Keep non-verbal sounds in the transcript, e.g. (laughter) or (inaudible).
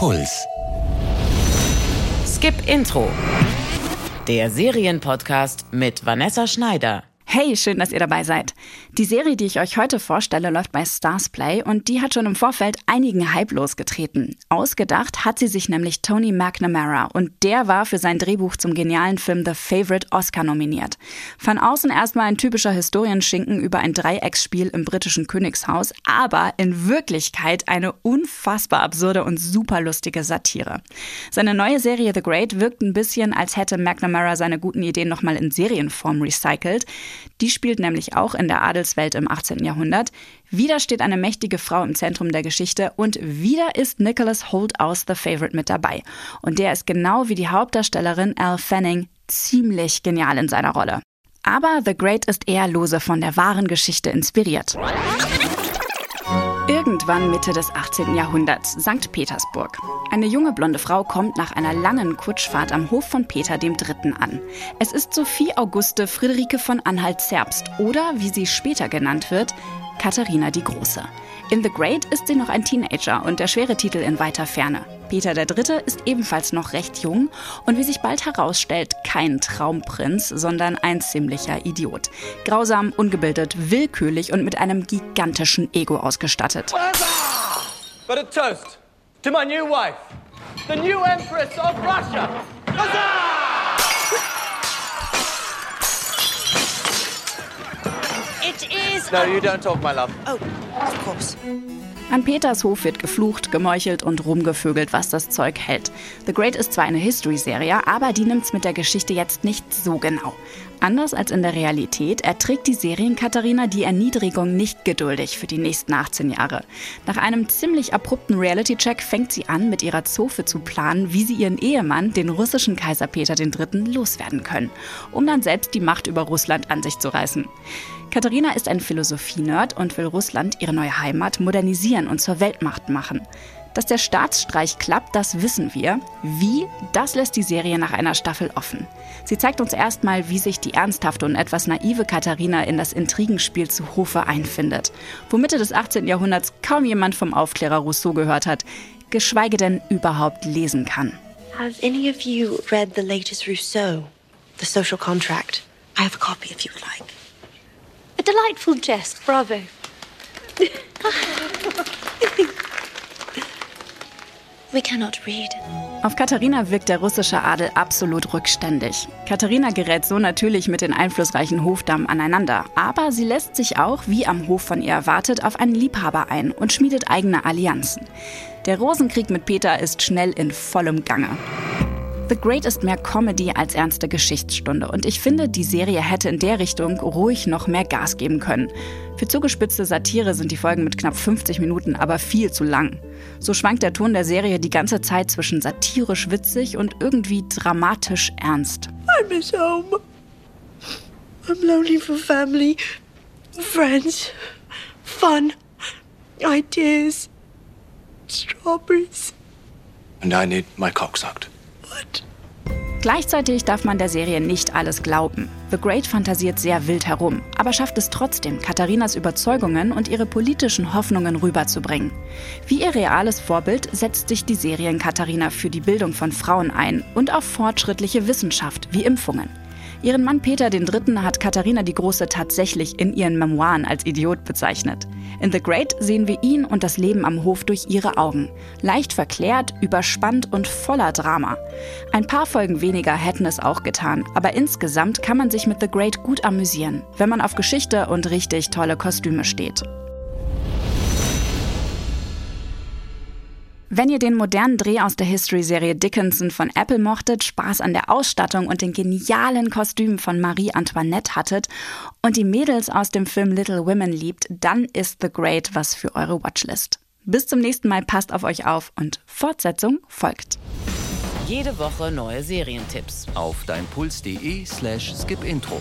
Puls. Skip Intro. Der Serienpodcast mit Vanessa Schneider. Hey, schön, dass ihr dabei seid. Die Serie, die ich euch heute vorstelle, läuft bei Stars Play und die hat schon im Vorfeld einigen Hype losgetreten. Ausgedacht hat sie sich nämlich Tony McNamara und der war für sein Drehbuch zum genialen Film The Favorite Oscar nominiert. Von außen erstmal ein typischer Historienschinken über ein Dreiecksspiel im britischen Königshaus, aber in Wirklichkeit eine unfassbar absurde und super lustige Satire. Seine neue Serie The Great wirkt ein bisschen, als hätte McNamara seine guten Ideen nochmal in Serienform recycelt. Die spielt nämlich auch in der Adelswelt im 18. Jahrhundert. Wieder steht eine mächtige Frau im Zentrum der Geschichte und wieder ist Nicholas Holt aus The Favorite mit dabei. Und der ist genau wie die Hauptdarstellerin Al Fanning ziemlich genial in seiner Rolle. Aber The Great ist eher lose von der wahren Geschichte inspiriert. Irgendwann Mitte des 18. Jahrhunderts, St. Petersburg. Eine junge blonde Frau kommt nach einer langen Kutschfahrt am Hof von Peter III. an. Es ist Sophie Auguste Friederike von Anhalt-Zerbst oder, wie sie später genannt wird, Katharina die Große. In The Great ist sie noch ein Teenager und der schwere Titel in weiter Ferne. Peter III. ist ebenfalls noch recht jung und wie sich bald herausstellt, kein Traumprinz, sondern ein ziemlicher Idiot. Grausam, ungebildet, willkürlich und mit einem gigantischen Ego ausgestattet. But a toast to my new wife, the new Empress of Russia. It No, you don't talk, my love. Oh, of course. An Peters Hof wird geflucht, gemeuchelt und rumgevögelt, was das Zeug hält. The Great ist zwar eine History-Serie, aber die nimmt's mit der Geschichte jetzt nicht so genau. Anders als in der Realität erträgt die Serien-Katharina die Erniedrigung nicht geduldig für die nächsten 18 Jahre. Nach einem ziemlich abrupten Reality-Check fängt sie an, mit ihrer Zofe zu planen, wie sie ihren Ehemann, den russischen Kaiser Peter III., loswerden können, um dann selbst die Macht über Russland an sich zu reißen. Katharina ist ein Philosophie-Nerd und will Russland, ihre neue Heimat, modernisieren und zur Weltmacht machen. Dass der Staatsstreich klappt, das wissen wir. Wie? Das lässt die Serie nach einer Staffel offen. Sie zeigt uns erstmal, wie sich die ernsthafte und etwas naive Katharina in das Intrigenspiel zu Hofe einfindet. Wo Mitte des 18. Jahrhunderts kaum jemand vom Aufklärer Rousseau gehört hat, geschweige denn überhaupt lesen kann. Have any of you read the latest Rousseau, The Social Contract? I have a copy if you would like. A delightful jest, bravo. (laughs) We cannot read. Auf Katharina wirkt der russische Adel absolut rückständig. Katharina gerät so natürlich mit den einflussreichen Hofdamen aneinander, aber sie lässt sich auch, wie am Hof von ihr erwartet, auf einen Liebhaber ein und schmiedet eigene Allianzen. Der Rosenkrieg mit Peter ist schnell in vollem Gange. The Great ist mehr Comedy als ernste Geschichtsstunde und ich finde, die Serie hätte in der Richtung ruhig noch mehr Gas geben können. Für zugespitzte Satire sind die Folgen mit knapp 50 Minuten aber viel zu lang. So schwankt der Ton der Serie die ganze Zeit zwischen satirisch witzig und irgendwie dramatisch ernst. I miss home. I'm lonely for family, friends, fun, ideas, strawberries. And I need my cock sucked. What? Gleichzeitig darf man der Serie nicht alles glauben. The Great fantasiert sehr wild herum, aber schafft es trotzdem, Katharinas Überzeugungen und ihre politischen Hoffnungen rüberzubringen. Wie ihr reales Vorbild setzt sich die Serien Katharina für die Bildung von Frauen ein und auf fortschrittliche Wissenschaft wie Impfungen. Ihren Mann Peter III. hat Katharina die Große tatsächlich in ihren Memoiren als Idiot bezeichnet. In The Great sehen wir ihn und das Leben am Hof durch ihre Augen. Leicht verklärt, überspannt und voller Drama. Ein paar Folgen weniger hätten es auch getan, aber insgesamt kann man sich mit The Great gut amüsieren, wenn man auf Geschichte und richtig tolle Kostüme steht. Wenn ihr den modernen Dreh aus der History-Serie Dickinson von Apple mochtet, Spaß an der Ausstattung und den genialen Kostümen von Marie Antoinette hattet und die Mädels aus dem Film Little Women liebt, dann ist The Great was für eure Watchlist. Bis zum nächsten Mal, passt auf euch auf und Fortsetzung folgt. Jede Woche neue Serientipps. Auf deinpuls.de slash skipintro.